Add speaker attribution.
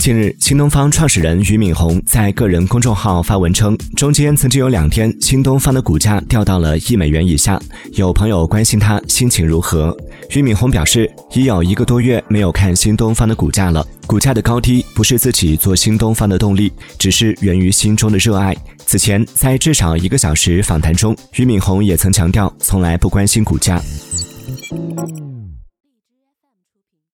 Speaker 1: 近日新东方创始人俞敏洪在个人公众号发文称中间曾经有两天新东方的股价掉到了一美元以下有朋友关心他心情如何。俞敏洪表示已有一个多月没有看新东方的股价了股价的高低不是自己做新东方的动力只是源于心中的热爱。此前在至少一个小时访谈中俞敏洪也曾强调从来不关心股价。